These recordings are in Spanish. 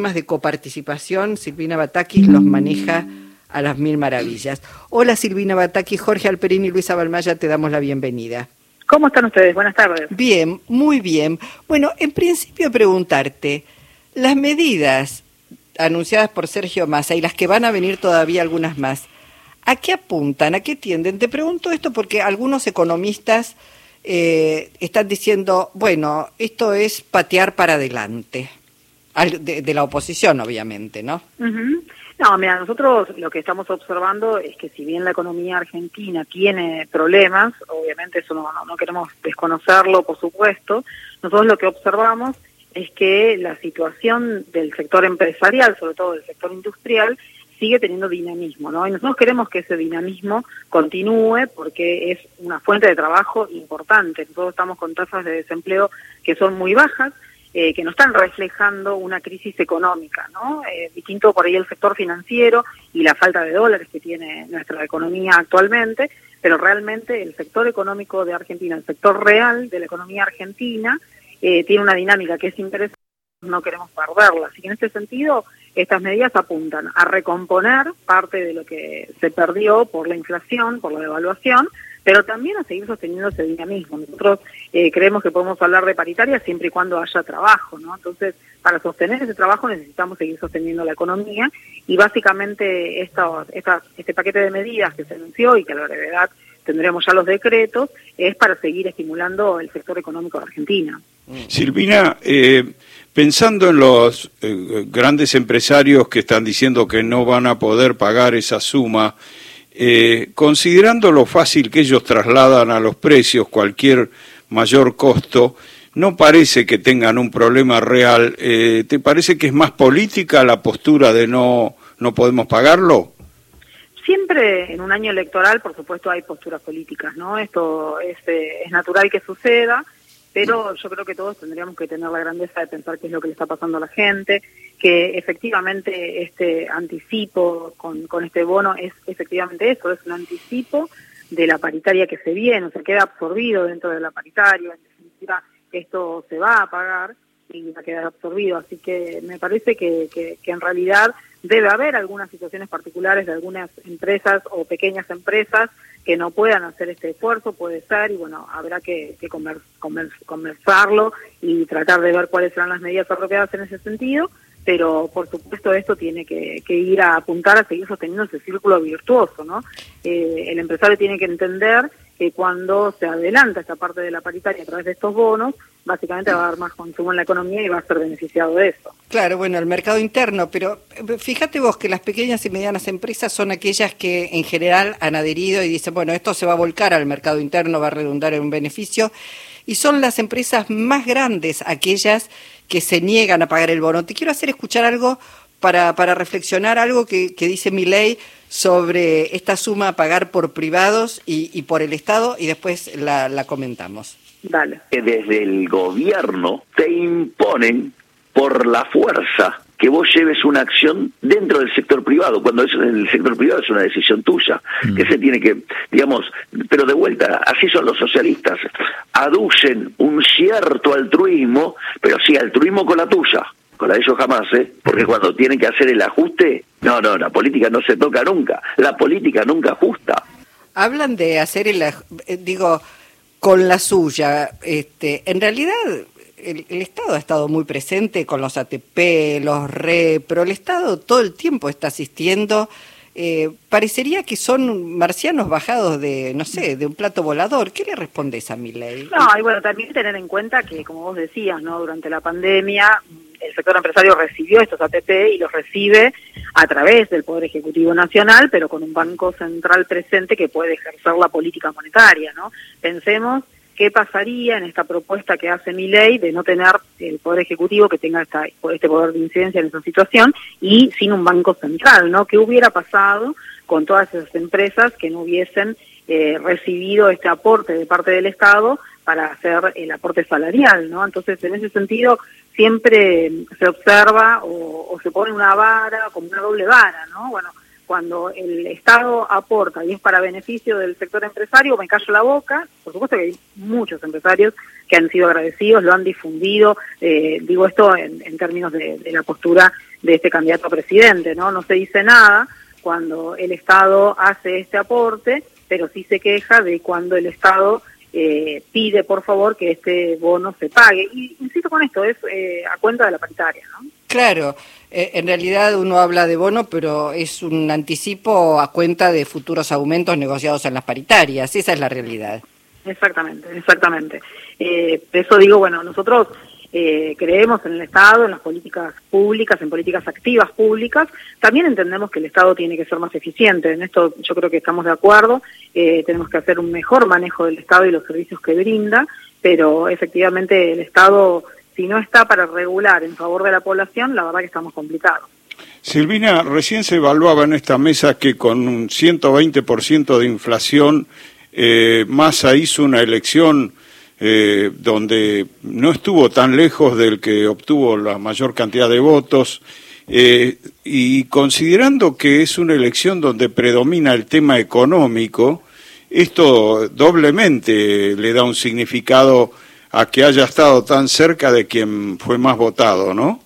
temas de coparticipación, Silvina Batakis los maneja a las mil maravillas. Hola Silvina Batakis, Jorge Alperini y Luisa Balmaya, te damos la bienvenida. ¿Cómo están ustedes? Buenas tardes. Bien, muy bien. Bueno, en principio preguntarte, las medidas anunciadas por Sergio Massa y las que van a venir todavía algunas más, ¿a qué apuntan? ¿A qué tienden? Te pregunto esto porque algunos economistas eh, están diciendo, bueno, esto es patear para adelante de, la oposición, obviamente, ¿no? No, mira, nosotros lo que estamos observando es que si bien la economía argentina tiene problemas, obviamente eso no, no, queremos desconocerlo, por supuesto, nosotros lo que observamos es que la situación del sector empresarial, sobre todo del sector industrial, sigue teniendo dinamismo, ¿no? Y nosotros queremos que ese dinamismo continúe porque es una fuente de trabajo importante. Nosotros estamos con tasas de desempleo que son muy bajas, eh, que no están reflejando una crisis económica, ¿no? Eh, distinto por ahí el sector financiero y la falta de dólares que tiene nuestra economía actualmente, pero realmente el sector económico de Argentina, el sector real de la economía argentina, eh, tiene una dinámica que es interesante, no queremos perderla. Así que en este sentido, estas medidas apuntan a recomponer parte de lo que se perdió por la inflación, por la devaluación, pero también a seguir sosteniendo ese dinamismo. Nosotros eh, creemos que podemos hablar de paritaria siempre y cuando haya trabajo, ¿no? Entonces, para sostener ese trabajo necesitamos seguir sosteniendo la economía y básicamente esta, esta, este paquete de medidas que se anunció y que a la brevedad tendremos ya los decretos, es para seguir estimulando el sector económico de Argentina. Silvina, eh, pensando en los eh, grandes empresarios que están diciendo que no van a poder pagar esa suma, eh, considerando lo fácil que ellos trasladan a los precios cualquier mayor costo, no parece que tengan un problema real. Eh, ¿Te parece que es más política la postura de no, no podemos pagarlo? Siempre en un año electoral, por supuesto, hay posturas políticas, ¿no? Esto es, eh, es natural que suceda pero yo creo que todos tendríamos que tener la grandeza de pensar qué es lo que le está pasando a la gente, que efectivamente este anticipo con, este bono es efectivamente eso, es un anticipo de la paritaria que se viene, o sea, queda absorbido dentro de la paritaria, en definitiva esto se va a pagar y va a quedar absorbido, así que me parece que en realidad debe haber algunas situaciones particulares de algunas empresas o pequeñas empresas que no puedan hacer este esfuerzo, puede ser, y bueno, habrá que, que conversarlo y tratar de ver cuáles serán las medidas apropiadas en ese sentido, pero por supuesto esto tiene que, que ir a apuntar a seguir sosteniendo ese círculo virtuoso, ¿no? Eh, el empresario tiene que entender que cuando se adelanta esta parte de la paritaria a través de estos bonos, básicamente va a haber más consumo en la economía y va a ser beneficiado de eso. Claro, bueno, el mercado interno, pero eh, fíjate vos que las pequeñas y medianas empresas son aquellas que en general han adherido y dicen, bueno, esto se va a volcar al mercado interno, va a redundar en un beneficio, y son las empresas más grandes aquellas que se niegan a pagar el bono. Te quiero hacer escuchar algo para, para reflexionar, algo que, que dice mi ley sobre esta suma a pagar por privados y, por el Estado y después la, comentamos. Dale. Desde el gobierno te imponen por la fuerza que vos lleves una acción dentro del sector privado, cuando eso en el sector privado es una decisión tuya, mm. que se tiene que, digamos, pero de vuelta, así son los socialistas, aducen un cierto altruismo, pero sí altruismo con la tuya, con la de ellos jamás, ¿eh? Porque cuando tienen que hacer el ajuste, no, no, la política no se toca nunca, la política nunca ajusta. Hablan de hacer el, eh, digo, con la suya, este, en realidad el, Estado ha estado muy presente con los ATP, los RE, pero el Estado todo el tiempo está asistiendo. Eh, parecería que son marcianos bajados de, no sé, de un plato volador. ¿Qué le respondes a mi ley? No, y bueno, también tener en cuenta que, como vos decías, ¿no? Durante la pandemia el sector empresario recibió estos ATP y los recibe a través del Poder Ejecutivo Nacional, pero con un Banco Central presente que puede ejercer la política monetaria, ¿no? Pensemos qué pasaría en esta propuesta que hace mi ley de no tener el Poder Ejecutivo que tenga este poder de incidencia en esa situación y sin un Banco Central, ¿no? ¿Qué hubiera pasado con todas esas empresas que no hubiesen eh, recibido este aporte de parte del Estado para hacer el aporte salarial, ¿no? Entonces, en ese sentido, siempre se observa o, se pone una vara, como una doble vara, ¿no? Bueno, cuando el Estado aporta y es para beneficio del sector empresario, me callo la boca. Por supuesto que hay muchos empresarios que han sido agradecidos, lo han difundido. Eh, digo esto en, términos de, la postura de este candidato a presidente, ¿no? No se dice nada cuando el Estado hace este aporte, pero sí se queja de cuando el Estado eh, pide, por favor, que este bono se pague. Y insisto con esto, es eh, a cuenta de la paritaria, ¿no? Claro, eh, en realidad uno habla de bono, pero es un anticipo a cuenta de futuros aumentos negociados en las paritarias, esa es la realidad. Exactamente, exactamente. Eh, eso digo, bueno, nosotros eh, creemos en el Estado, en las políticas públicas, en políticas activas públicas. También entendemos que el Estado tiene que ser más eficiente. En esto yo creo que estamos de acuerdo. Eh, tenemos que hacer un mejor manejo del Estado y los servicios que brinda, pero efectivamente el Estado, si no está para regular en favor de la población, la verdad que estamos complicados. Silvina, recién se evaluaba en esta mesa que con un 120% de inflación, eh, Massa hizo una elección eh, donde no estuvo tan lejos del que obtuvo la mayor cantidad de votos, eh, y considerando que es una elección donde predomina el tema económico, esto doblemente le da un significado a que haya estado tan cerca de quien fue más votado, ¿no?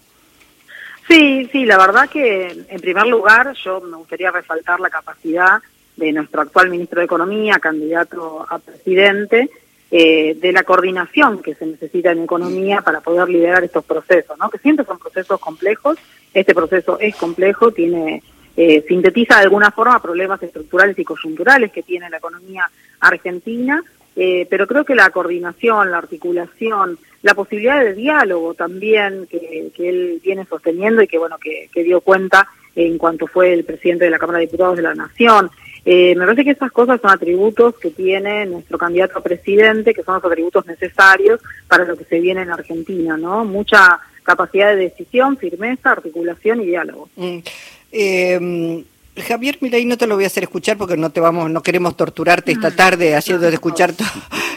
Sí, sí, la verdad que en primer lugar yo me gustaría resaltar la capacidad de nuestro actual ministro de Economía, candidato a presidente, eh, de la coordinación que se necesita en economía para poder liderar estos procesos, ¿no? que siempre son procesos complejos. Este proceso es complejo, tiene eh, sintetiza de alguna forma problemas estructurales y coyunturales que tiene la economía argentina, eh, pero creo que la coordinación, la articulación, la posibilidad de diálogo también que, él viene sosteniendo y que bueno que, que dio cuenta en cuanto fue el presidente de la Cámara de Diputados de la Nación, eh, me parece que esas cosas son atributos que tiene nuestro candidato a presidente, que son los atributos necesarios para lo que se viene en Argentina, ¿no? Mucha capacidad de decisión, firmeza, articulación y diálogo. Mm. Eh, Javier Milei no te lo voy a hacer escuchar porque no te vamos, no queremos torturarte esta tarde haciendo de escuchar todo.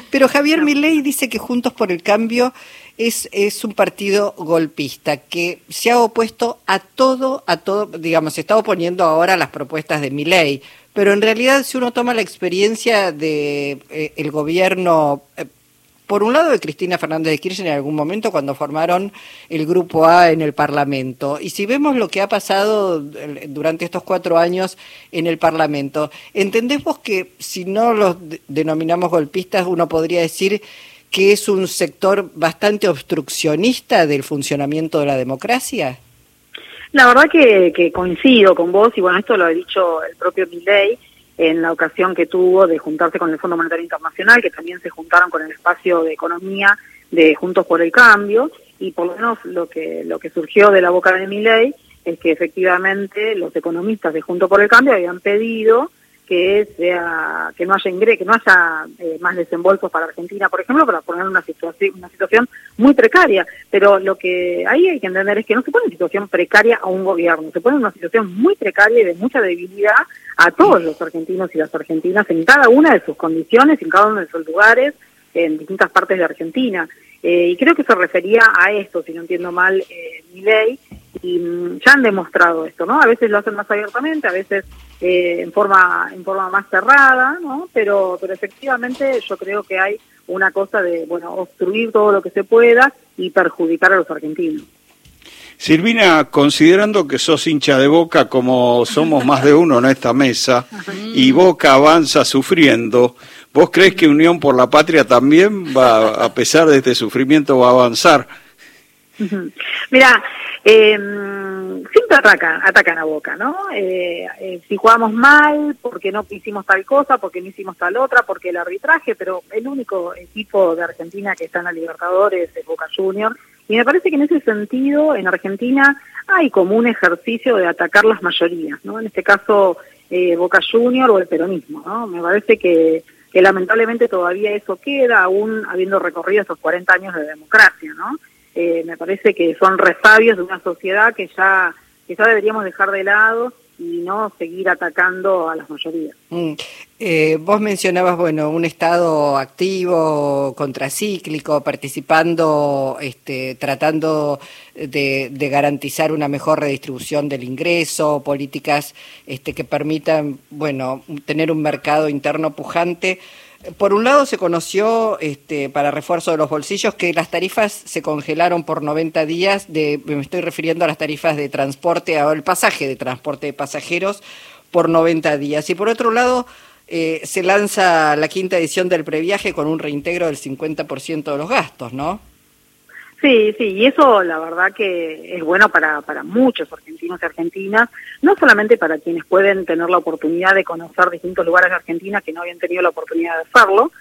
Pero Javier Milei dice que Juntos por el Cambio es, es un partido golpista que se ha opuesto a todo, a todo, digamos, se está oponiendo ahora a las propuestas de Milei pero en realidad si uno toma la experiencia de eh, el gobierno eh, por un lado de Cristina Fernández de Kirchner en algún momento cuando formaron el grupo A en el Parlamento y si vemos lo que ha pasado durante estos cuatro años en el Parlamento entendemos que si no los denominamos golpistas uno podría decir que es un sector bastante obstruccionista del funcionamiento de la democracia la verdad que, coincido con vos y bueno, esto lo ha dicho el propio Milley en la ocasión que tuvo de juntarse con el Fondo Monetario Internacional, que también se juntaron con el espacio de economía de Juntos por el Cambio y por lo menos lo que lo que surgió de la boca de Milley es que efectivamente los economistas de Juntos por el Cambio habían pedido que sea que no haya ingreso, que no haya eh, más desembolsos para Argentina, por ejemplo, para poner una situación una situación muy precaria. Pero lo que ahí hay que entender es que no se pone en situación precaria a un gobierno, se pone en una situación muy precaria y de mucha debilidad a todos los argentinos y las argentinas en cada una de sus condiciones, en cada uno de sus lugares, en distintas partes de Argentina. Eh, y creo que se refería a esto, si no entiendo mal, eh, mi ley, y mm, ya han demostrado esto, ¿no? A veces lo hacen más abiertamente, a veces eh, en forma en forma más cerrada, ¿no? Pero pero efectivamente yo creo que hay una cosa de bueno obstruir todo lo que se pueda y perjudicar a los argentinos. Silvina, considerando que sos hincha de Boca como somos más de uno en esta mesa y Boca avanza sufriendo, ¿vos crees que Unión por la Patria también va, a pesar de este sufrimiento, va a avanzar? Mira, eh, siempre atacan, atacan a Boca, ¿no? Eh, eh, si jugamos mal, porque no hicimos tal cosa, porque no hicimos tal otra, porque el arbitraje, pero el único equipo de Argentina que está en la Libertadores es Boca Junior. Y me parece que en ese sentido, en Argentina hay como un ejercicio de atacar las mayorías, ¿no? En este caso, eh, Boca Junior o el peronismo, ¿no? Me parece que, que lamentablemente todavía eso queda, aún habiendo recorrido esos 40 años de democracia, ¿no? Eh, me parece que son resabios de una sociedad que ya, que ya deberíamos dejar de lado y no seguir atacando a las mayorías. Mm. Eh, vos mencionabas, bueno, un Estado activo, contracíclico, participando, este, tratando de, de, garantizar una mejor redistribución del ingreso, políticas este, que permitan, bueno, tener un mercado interno pujante. Por un lado se conoció, este, para refuerzo de los bolsillos, que las tarifas se congelaron por 90 días, de, me estoy refiriendo a las tarifas de transporte, o el pasaje de transporte de pasajeros por 90 días. Y por otro lado, eh, se lanza la quinta edición del previaje con un reintegro del 50% de los gastos, ¿no? Sí, sí, y eso la verdad que es bueno para, para muchos argentinos y argentinas, no solamente para quienes pueden tener la oportunidad de conocer distintos lugares de Argentina que no habían tenido la oportunidad de hacerlo,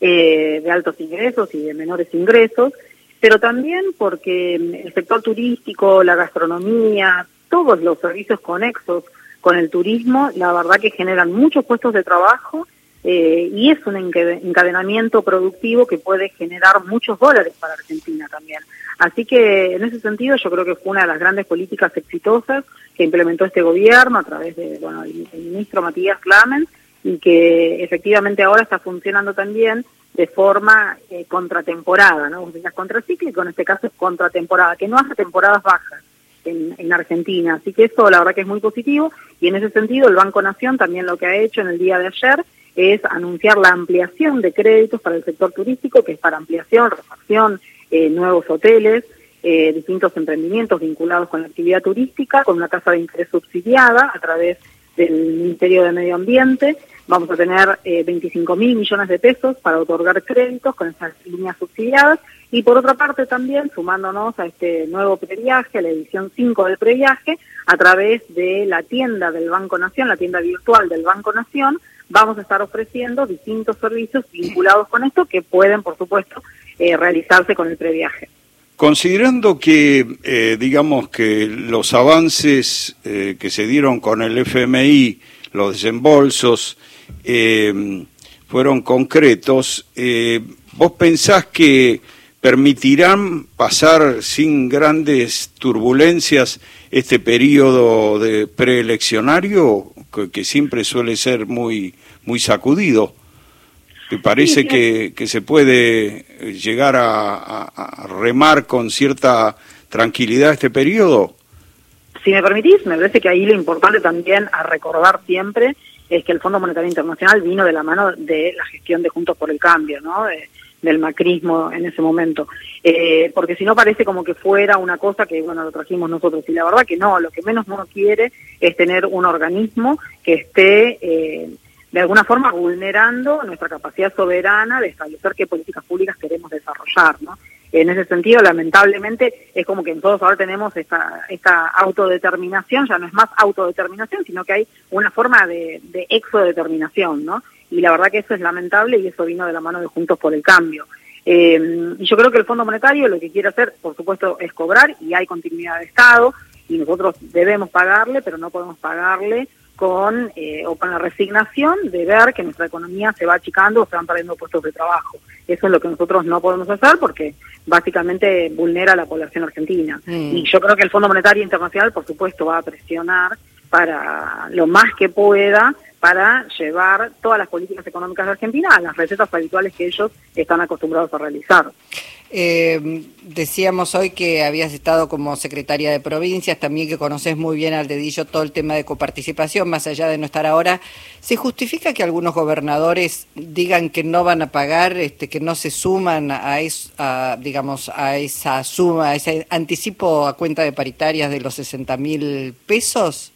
eh, de altos ingresos y de menores ingresos, pero también porque el sector turístico, la gastronomía, todos los servicios conexos con el turismo, la verdad que generan muchos puestos de trabajo eh, y es un encadenamiento productivo que puede generar muchos dólares para Argentina también. Así que en ese sentido yo creo que fue una de las grandes políticas exitosas que implementó este gobierno a través de bueno, ministro Matías Clamen y que efectivamente ahora está funcionando también de forma eh, contratemporada, ¿no? Sea, contracíclico, en este caso es contratemporada, que no hace temporadas bajas en, en, Argentina. Así que eso la verdad que es muy positivo y en ese sentido el Banco Nación también lo que ha hecho en el día de ayer es anunciar la ampliación de créditos para el sector turístico, que es para ampliación, refacción, eh, nuevos hoteles, eh, distintos emprendimientos vinculados con la actividad turística, con una tasa de interés subsidiada a través del Ministerio de Medio Ambiente. Vamos a tener eh, 25 mil millones de pesos para otorgar créditos con esas líneas subsidiadas. Y por otra parte también, sumándonos a este nuevo previaje, a la edición 5 del previaje, a través de la tienda del Banco Nación, la tienda virtual del Banco Nación, vamos a estar ofreciendo distintos servicios vinculados con esto que pueden, por supuesto, eh, realizarse con el previaje. Considerando que, eh, digamos, que los avances eh, que se dieron con el FMI, los desembolsos, fueron concretos, ¿vos pensás que permitirán pasar sin grandes turbulencias este periodo de preeleccionario que, siempre suele ser muy muy sacudido ¿Te parece que, que, se puede llegar a, remar con cierta tranquilidad este periodo? Si me permitís, me parece que ahí lo importante también a recordar siempre es que el Fondo Monetario Internacional vino de la mano de la gestión de Juntos por el Cambio, ¿no? Del macrismo en ese momento. Eh, porque si no parece como que fuera una cosa que, bueno, lo trajimos nosotros. Y la verdad que no, lo que menos uno quiere es tener un organismo que esté... Eh, de alguna forma vulnerando nuestra capacidad soberana de establecer qué políticas públicas queremos desarrollar, ¿no? En ese sentido, lamentablemente, es como que todos ahora tenemos esta, esta autodeterminación, ya no es más autodeterminación, sino que hay una forma de, de exodeterminación, ¿no? Y la verdad que eso es lamentable y eso vino de la mano de Juntos por el Cambio. Eh, y yo creo que el Fondo Monetario lo que quiere hacer, por supuesto, es cobrar y hay continuidad de Estado y nosotros debemos pagarle, pero no podemos pagarle con eh, o con la resignación de ver que nuestra economía se va achicando o se van perdiendo puestos de trabajo. Eso es lo que nosotros no podemos hacer porque básicamente vulnera a la población argentina. Mm. Y yo creo que el Fondo Monetario Internacional, por supuesto, va a presionar para lo más que pueda para llevar todas las políticas económicas de Argentina a las recetas habituales que ellos están acostumbrados a realizar. Eh, decíamos hoy que habías estado como secretaria de provincias, también que conoces muy bien al dedillo todo el tema de coparticipación, más allá de no estar ahora. ¿Se justifica que algunos gobernadores digan que no van a pagar, este, que no se suman a, a, digamos, a esa suma, a ese anticipo a cuenta de paritarias de los 60 mil pesos?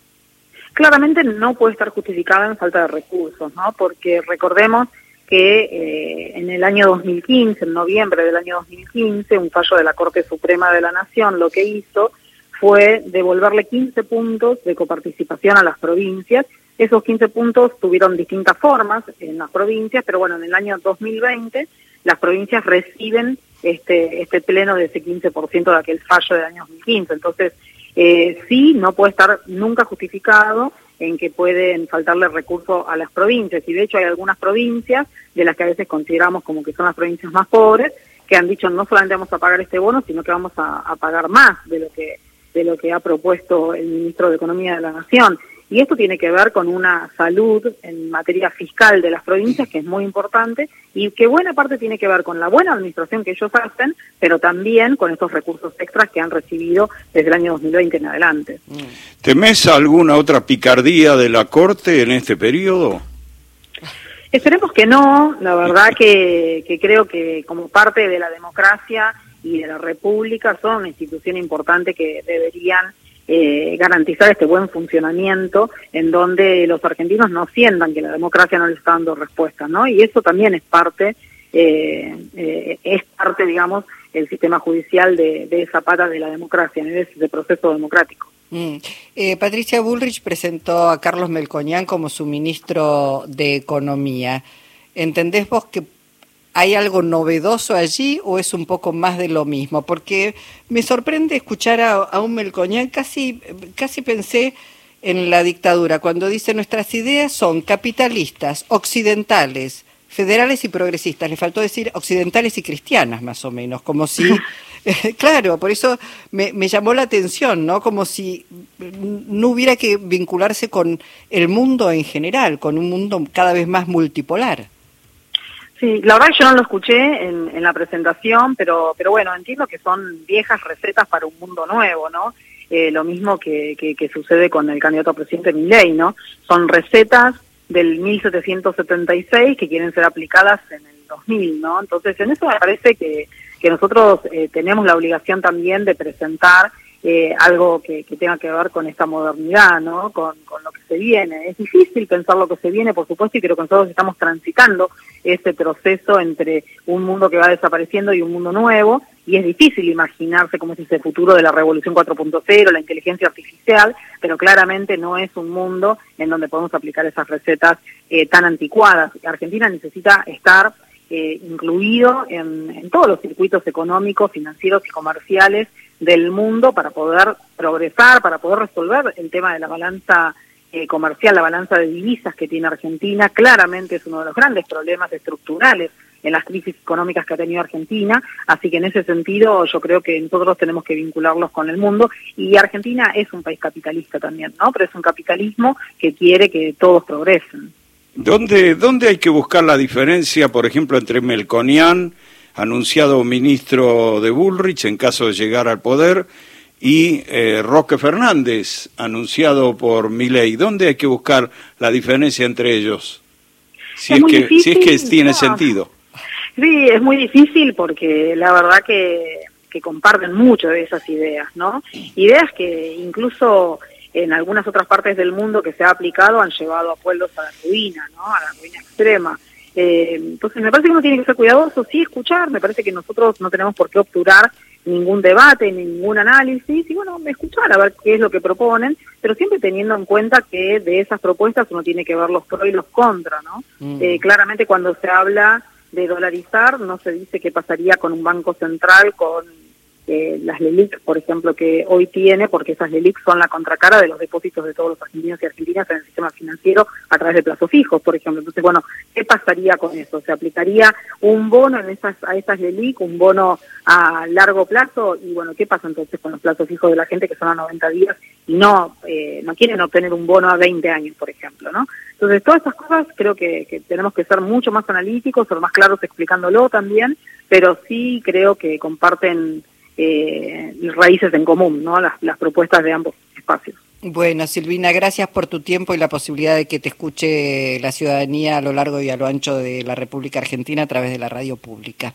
Claramente no puede estar justificada en falta de recursos, ¿no? Porque recordemos que eh, en el año 2015, en noviembre del año 2015, un fallo de la Corte Suprema de la Nación lo que hizo fue devolverle 15 puntos de coparticipación a las provincias. Esos 15 puntos tuvieron distintas formas en las provincias, pero bueno, en el año 2020 las provincias reciben este, este pleno de ese 15% de aquel fallo del año 2015. Entonces, eh, sí, no puede estar nunca justificado en que pueden faltarle recursos a las provincias. Y de hecho hay algunas provincias, de las que a veces consideramos como que son las provincias más pobres, que han dicho no solamente vamos a pagar este bono, sino que vamos a, a pagar más de lo que de lo que ha propuesto el ministro de Economía de la Nación. Y esto tiene que ver con una salud en materia fiscal de las provincias que es muy importante y que buena parte tiene que ver con la buena administración que ellos hacen, pero también con estos recursos extras que han recibido desde el año 2020 en adelante. ¿Temes alguna otra picardía de la Corte en este periodo? Esperemos que no, la verdad que, que creo que como parte de la democracia y de la república son una institución importante que deberían eh, garantizar este buen funcionamiento en donde los argentinos no sientan que la democracia no les está dando respuesta, ¿no? Y eso también es parte, eh, eh, es parte, digamos, el sistema judicial de, esa pata de la democracia, de ese proceso democrático. Mm. Patricia Bullrich presentó a Carlos Melcoñán como su ministro de Economía. ¿Entendés vos que ¿Hay algo novedoso allí o es un poco más de lo mismo? Porque me sorprende escuchar a, un Melcoñán, casi, casi pensé en la dictadura, cuando dice nuestras ideas son capitalistas, occidentales, federales y progresistas. Le faltó decir occidentales y cristianas, más o menos, como si... claro, por eso me, me, llamó la atención, ¿no? Como si no hubiera que vincularse con el mundo en general, con un mundo cada vez más multipolar. Sí, la verdad que yo no lo escuché en, en, la presentación, pero, pero bueno, entiendo que son viejas recetas para un mundo nuevo, ¿no? Eh, lo mismo que, que, sucede con el candidato a presidente Milley, ¿no? Son recetas del 1776 que quieren ser aplicadas en el 2000, ¿no? Entonces, en eso me parece que, que nosotros eh, tenemos la obligación también de presentar eh, algo que, tenga que ver con esta modernidad, ¿no? Con, lo que se viene. Es difícil pensar lo que se viene, por supuesto, y creo que nosotros estamos transitando ese proceso entre un mundo que va desapareciendo y un mundo nuevo, y es difícil imaginarse cómo es ese futuro de la revolución 4.0, la inteligencia artificial, pero claramente no es un mundo en donde podemos aplicar esas recetas eh, tan anticuadas. Argentina necesita estar eh, incluido en, todos los circuitos económicos, financieros y comerciales del mundo para poder progresar, para poder resolver el tema de la balanza eh, comercial, la balanza de divisas que tiene Argentina, claramente es uno de los grandes problemas estructurales en las crisis económicas que ha tenido Argentina, así que en ese sentido yo creo que nosotros tenemos que vincularlos con el mundo y Argentina es un país capitalista también, ¿no? Pero es un capitalismo que quiere que todos progresen. ¿Dónde, dónde hay que buscar la diferencia, por ejemplo, entre Melconian, anunciado ministro de Bullrich en caso de llegar al poder, y eh, Roque Fernández, anunciado por Milei. ¿Dónde hay que buscar la diferencia entre ellos? Si es, que, si es que tiene sentido. Sí, es muy difícil porque la verdad que, que comparten mucho de esas ideas, ¿no? Ideas que incluso en algunas otras partes del mundo que se ha aplicado han llevado a pueblos a la ruina, ¿no? A la ruina extrema. Eh, entonces me parece que uno tiene que ser cuidadoso, sí escuchar, me parece que nosotros no tenemos por qué obturar ningún debate, ningún análisis, y bueno, escuchar a ver qué es lo que proponen, pero siempre teniendo en cuenta que de esas propuestas uno tiene que ver los pros y los contras, ¿no? Mm. Eh, claramente cuando se habla de dolarizar, no se dice qué pasaría con un banco central, con eh, las LELIC, por ejemplo, que hoy tiene, porque esas LELIC son la contracara de los depósitos de todos los argentinos y argentinas en el sistema financiero a través de plazos fijos, por ejemplo. Entonces, bueno, ¿qué pasaría con eso? ¿Se aplicaría un bono en esas, a esas LELIC, un bono a largo plazo? Y bueno, ¿qué pasa entonces con los plazos fijos de la gente que son a 90 días y no, eh, no quieren obtener un bono a 20 años, por ejemplo, ¿no? Entonces, todas esas cosas creo que, que tenemos que ser mucho más analíticos o más claros explicándolo también, pero sí creo que comparten eh, raíces en común, ¿no? Las, las propuestas de ambos espacios. Bueno, Silvina, gracias por tu tiempo y la posibilidad de que te escuche la ciudadanía a lo largo y a lo ancho de la República Argentina a través de la radio pública.